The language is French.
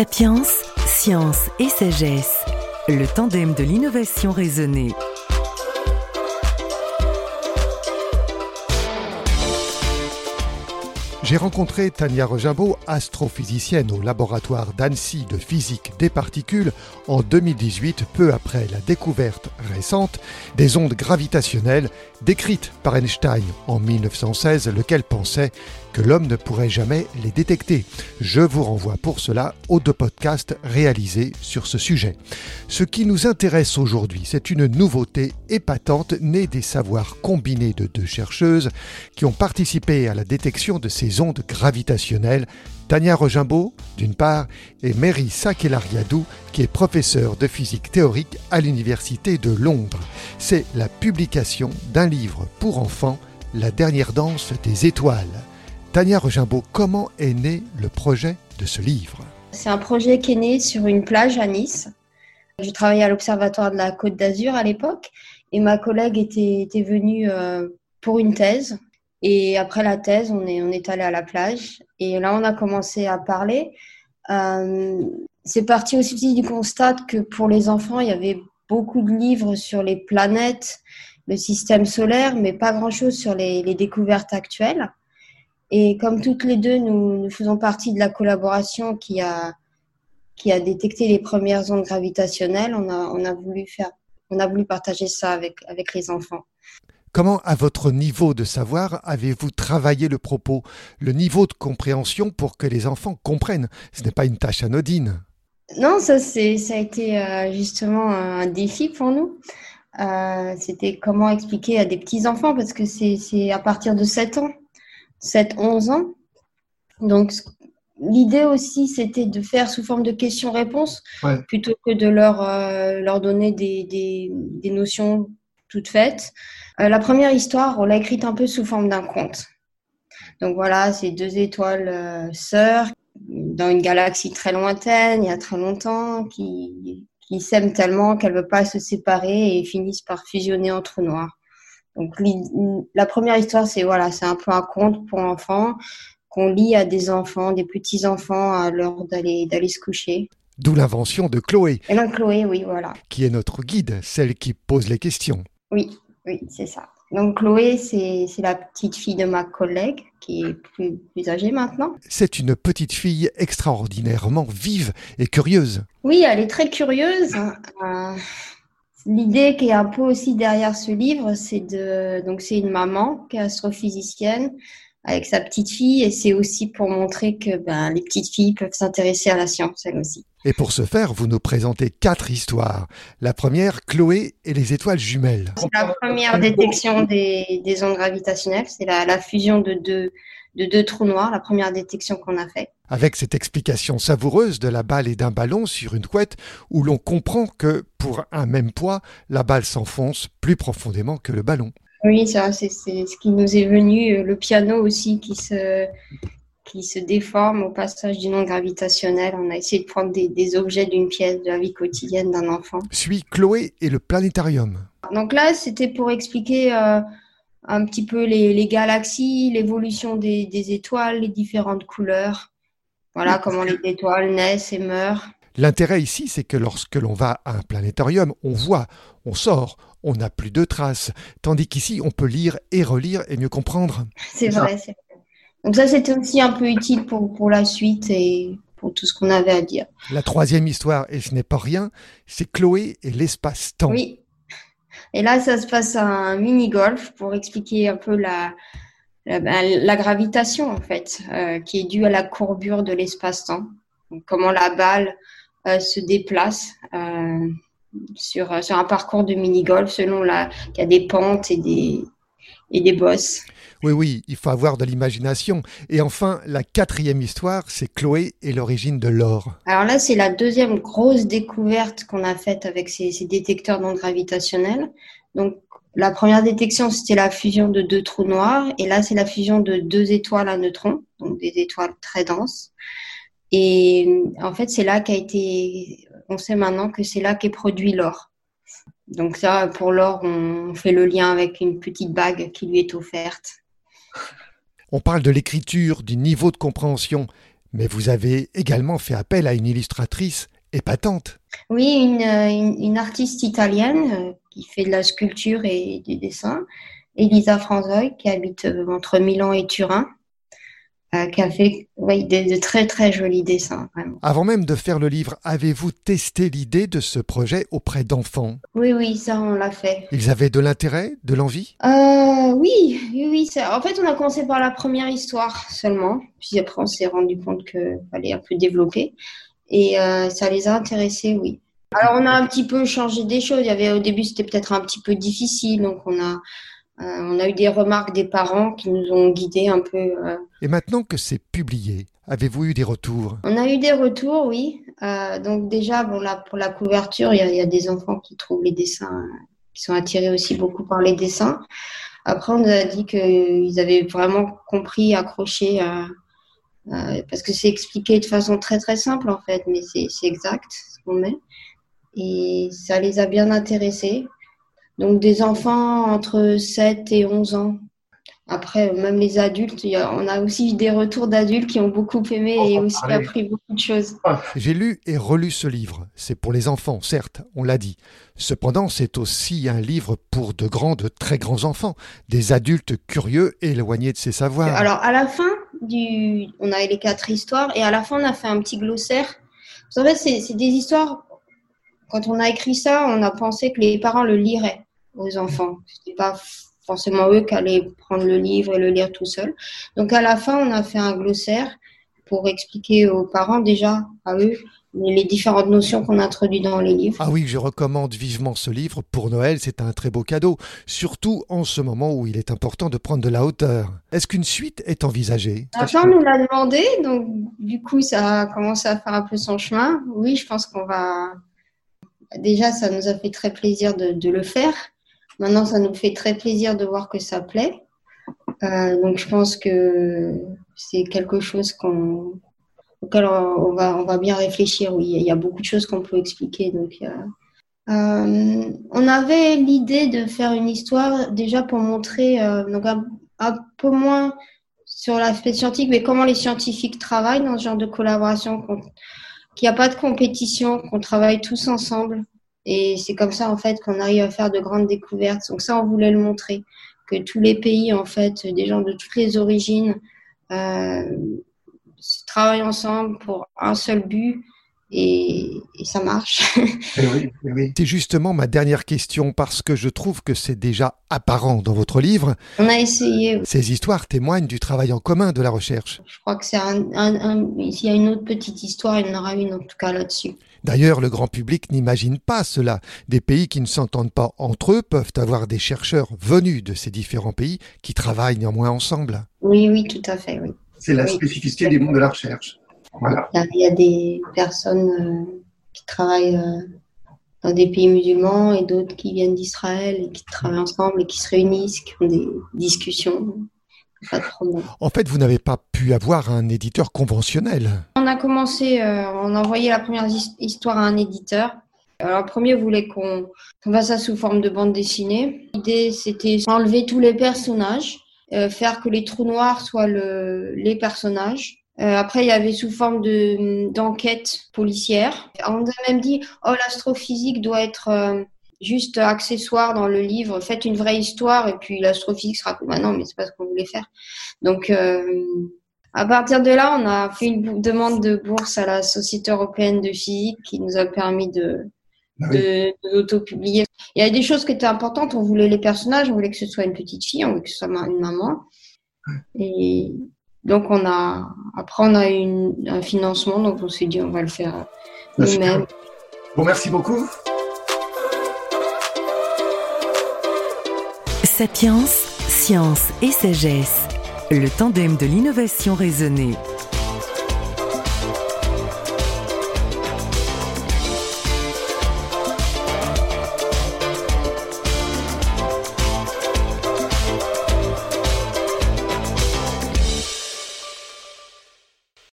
Sapiens, science et sagesse, le tandem de l'innovation raisonnée. J'ai rencontré Tania Rojabo, astrophysicienne au laboratoire d'Annecy de physique des particules, en 2018, peu après la découverte récente des ondes gravitationnelles décrites par Einstein en 1916, lequel pensait que l'homme ne pourrait jamais les détecter. Je vous renvoie pour cela aux deux podcasts réalisés sur ce sujet. Ce qui nous intéresse aujourd'hui, c'est une nouveauté épatante née des savoirs combinés de deux chercheuses qui ont participé à la détection de ces ondes gravitationnelles Tania Rojimbo, d'une part, et Mary Sakelariadou, qui est professeure de physique théorique à l'Université de Londres. C'est la publication d'un livre pour enfants, La dernière danse des étoiles. Tania Rojimbo, comment est né le projet de ce livre? C'est un projet qui est né sur une plage à Nice. Je travaillais à l'Observatoire de la Côte d'Azur à l'époque et ma collègue était, venue euh, pour une thèse. Et après la thèse, on est, allé à la plage et là, on a commencé à parler. Euh, c'est parti aussi du constat que pour les enfants, il y avait beaucoup de livres sur les planètes, le système solaire, mais pas grand-chose sur les découvertes actuelles. Et comme toutes les deux, nous, nous faisons partie de la collaboration qui a, qui a détecté les premières ondes gravitationnelles, on a, on a, voulu, faire, on a voulu partager ça avec, avec les enfants. Comment, à votre niveau de savoir, avez-vous travaillé le propos, le niveau de compréhension pour que les enfants comprennent? Ce n'est pas une tâche anodine. Non, ça, c'est, ça a été euh, justement un défi pour nous. Euh, c'était comment expliquer à des petits-enfants, parce que c'est, c'est à partir de 7 ans 7-11 ans. Donc, l'idée aussi, c'était de faire sous forme de questions-réponses ouais. plutôt que de leur, euh, leur donner des, des, des, notions toutes faites. Euh, la première histoire, on l'a écrite un peu sous forme d'un conte. Donc voilà, c'est deux étoiles euh, sœurs dans une galaxie très lointaine, il y a très longtemps, qui, qui s'aiment tellement qu'elles ne veulent pas se séparer et finissent par fusionner en trou noir. Donc la première histoire, c'est voilà, c'est un peu un conte pour enfants qu'on lit à des enfants, des petits enfants à l'heure d'aller d'aller se coucher. D'où l'invention de Chloé. Et donc Chloé, oui, voilà. Qui est notre guide, celle qui pose les questions. Oui, oui, c'est ça. Donc Chloé, c'est la petite fille de ma collègue qui est plus, plus âgée maintenant. C'est une petite fille extraordinairement vive et curieuse. Oui, elle est très curieuse. Euh, L'idée qui est un peu aussi derrière ce livre, c'est de donc c'est une maman qui est astrophysicienne avec sa petite fille et c'est aussi pour montrer que ben, les petites filles peuvent s'intéresser à la science elles aussi. Et pour ce faire, vous nous présentez quatre histoires. La première, Chloé et les étoiles jumelles. C'est la première détection des, des ondes gravitationnelles, c'est la, la, fusion de deux, de deux trous noirs, la première détection qu'on a faite. Avec cette explication savoureuse de la balle et d'un ballon sur une couette, où l'on comprend que pour un même poids, la balle s'enfonce plus profondément que le ballon. Oui, ça, c'est ce qui nous est venu. Le piano aussi qui se, qui se déforme au passage d'une onde gravitationnelle. On a essayé de prendre des, des objets d'une pièce de la vie quotidienne d'un enfant. Suis Chloé et le planétarium. Donc là, c'était pour expliquer euh, un petit peu les, les galaxies, l'évolution des, des, étoiles, les différentes couleurs. Voilà comment les étoiles naissent et meurent. L'intérêt ici, c'est que lorsque l'on va à un planétarium, on voit, on sort, on n'a plus de traces, tandis qu'ici, on peut lire et relire et mieux comprendre. C'est vrai, c'est vrai. Donc ça, c'était aussi un peu utile pour, pour la suite et pour tout ce qu'on avait à dire. La troisième histoire, et ce n'est pas rien, c'est Chloé et l'espace-temps. Oui. Et là, ça se passe à un mini-golf pour expliquer un peu la, la, la gravitation, en fait, euh, qui est due à la courbure de l'espace-temps. Comment la balle euh, se déplace euh, sur, sur un parcours de mini-golf selon la, qu'il y a des pentes et des, et des bosses. Oui, oui, il faut avoir de l'imagination. Et enfin, la quatrième histoire, c'est Chloé et l'origine de l'or. Alors là, c'est la deuxième grosse découverte qu'on a faite avec ces, ces détecteurs d'ondes gravitationnelles. Donc, la première détection, c'était la fusion de deux trous noirs. Et là, c'est la fusion de deux étoiles à neutrons, donc des étoiles très denses. Et en fait, c'est là qu'a été, on sait maintenant que c'est là qu'est produit l'or. Donc ça, pour l'or, on fait le lien avec une petite bague qui lui est offerte. On parle de l'écriture, du niveau de compréhension, Mais vous avez également fait appel à une illustratrice épatante. Oui, une, une, artiste italienne euh, qui fait de la sculpture et du dessin, Elisa Franzoy, qui habite euh, entre Milan et Turin. Euh, qui a fait de, très très jolis dessins. Avant même de faire le livre, avez-vous testé l'idée de ce projet auprès d'enfants? Oui, oui, ça on l'a fait. Ils avaient de l'intérêt, de l'envie? Euh, Oui, oui, oui. En fait, on a commencé par la première histoire seulement, puis après on s'est rendu compte qu'il fallait un peu développer, et euh, ça les a intéressés, oui. Alors on a un petit peu changé des choses. Il y avait au début c'était peut-être un petit peu difficile, donc on a euh, on a eu des remarques des parents qui nous ont guidés un peu. Euh. Et maintenant que c'est publié, avez-vous eu des retours? On a eu des retours, oui. Euh, donc déjà, bon, là, pour la couverture, il y, a des enfants qui trouvent les dessins, qui sont attirés aussi beaucoup par les dessins. Après, on nous a dit qu'ils avaient vraiment compris, accroché, parce que c'est expliqué de façon très très simple en fait, mais c'est exact ce qu'on met. Et ça les a bien intéressés. Donc des enfants entre 7 et 11 ans. Après, même les adultes, on a aussi des retours d'adultes qui ont beaucoup aimé et oh, aussi appris beaucoup de choses. Ah. J'ai lu et relu ce livre. C'est pour les enfants, certes, on l'a dit. Cependant, c'est aussi un livre pour de grands, de très grands enfants, des adultes curieux et éloignés de ses savoirs. Alors, à la fin, on a les quatre histoires et à la fin, on a fait un petit glossaire. Vous savez, c'est des histoires. Quand on a écrit ça, on a pensé que les parents le liraient aux enfants. Ce pas forcément eux qui allaient prendre le livre et le lire tout seul. Donc à la fin, on a fait un glossaire pour expliquer aux parents déjà, à eux, les différentes notions qu'on introduit dans les livres. Ah oui, je recommande vivement ce livre. Pour Noël, c'est un très beau cadeau, surtout en ce moment où il est important de prendre de la hauteur. Est-ce qu'une suite est envisagée? Attends, nous l'a demandé, donc du coup, ça a commencé à faire un peu son chemin. Oui, je pense qu'on va... Déjà, ça nous a fait très plaisir de le faire. Maintenant, ça nous fait très plaisir de voir que ça plaît. Euh, donc, je pense que c'est quelque chose qu'on, auquel on va, on va bien réfléchir. Oui, il y a beaucoup de choses qu'on peut expliquer. Donc, euh, on avait l'idée de faire une histoire déjà pour montrer euh, donc un, peu moins sur l'aspect scientifique, mais comment les scientifiques travaillent dans ce genre de collaboration, qu'il n'y a pas de compétition, qu'on travaille tous ensemble. Et c'est comme ça, en fait, qu'on arrive à faire de grandes découvertes. Donc ça, on voulait le montrer, que tous les pays, en fait, des gens de toutes les origines, euh, travaillent ensemble pour un seul but. Et, ça marche. Eh oui, eh oui. C'est justement ma dernière question parce que je trouve que c'est déjà apparent dans votre livre. On a essayé. Ces histoires témoignent du travail en commun de la recherche. Je crois que c'est un, un, s'il y a une autre petite histoire, il y en aura une en tout cas là-dessus. D'ailleurs, le grand public n'imagine pas cela. Des pays qui ne s'entendent pas entre eux peuvent avoir des chercheurs venus de ces différents pays qui travaillent néanmoins ensemble. Oui, oui, tout à fait, oui. C'est la spécificité du monde de la recherche. Voilà. Il, y a, des personnes euh, qui travaillent euh, dans des pays musulmans et d'autres qui viennent d'Israël et qui travaillent ensemble et qui se réunissent, qui ont des discussions. En fait, vous n'avez pas pu avoir un éditeur conventionnel. On a commencé, euh, on a envoyé la première histoire à un éditeur. Alors, le premier voulait qu'on fasse ça sous forme de bande dessinée. L'idée, c'était enlever tous les personnages, faire que les trous noirs soient le, les personnages. Euh, après, il y avait sous forme de d'enquête policière. On nous a même dit, oh, l'astrophysique doit être juste accessoire dans le livre. Faites une vraie histoire et puis l'astrophysique sera. Bah non, mais c'est pas ce qu'on voulait faire. Donc, euh, à partir de là, on a fait une demande de bourse à la Société européenne de physique qui nous a permis de, ah de, l'auto-publier. Il y a des choses qui étaient importantes. On voulait les personnages, on voulait que ce soit une petite fille, on voulait que ce soit une maman. Et donc, on a, après, on a eu un financement, donc on s'est dit, on va le faire nous-mêmes. Bon, merci beaucoup. Sapiens, science et sagesse, le tandem de l'innovation raisonnée.